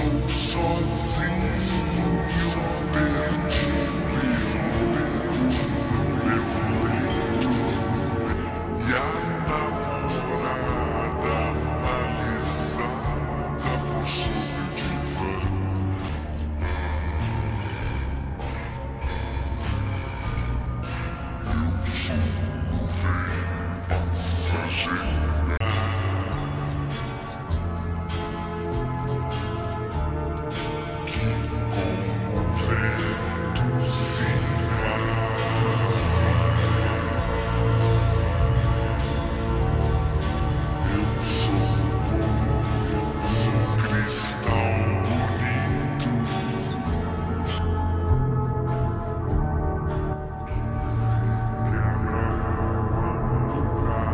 Estou sozinho, perdido. Right.